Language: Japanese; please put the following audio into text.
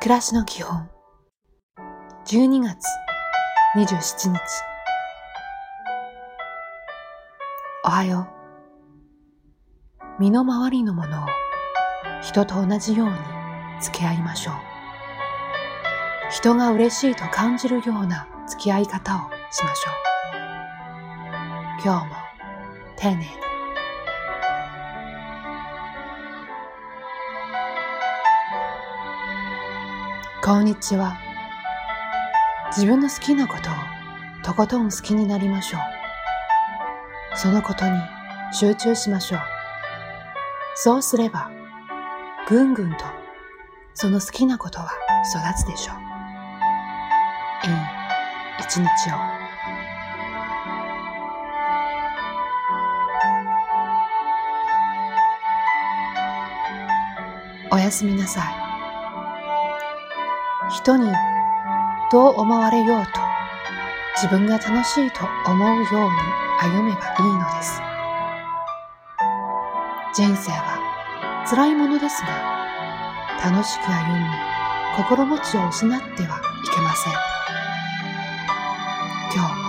暮らしの基本。12月27日。おはよう。身の回りのものを人と同じように付き合いましょう。人が嬉しいと感じるような付き合い方をしましょう。今日も丁寧にこんにちは。自分の好きなことをとことん好きになりましょう。そのことに集中しましょう。そうすれば、ぐんぐんとその好きなことは育つでしょう。いい一日を。おやすみなさい。人にどう思われようと自分が楽しいと思うように歩めばいいのです。人生は辛いものですが、楽しく歩み、心持ちを失ってはいけません。今日も。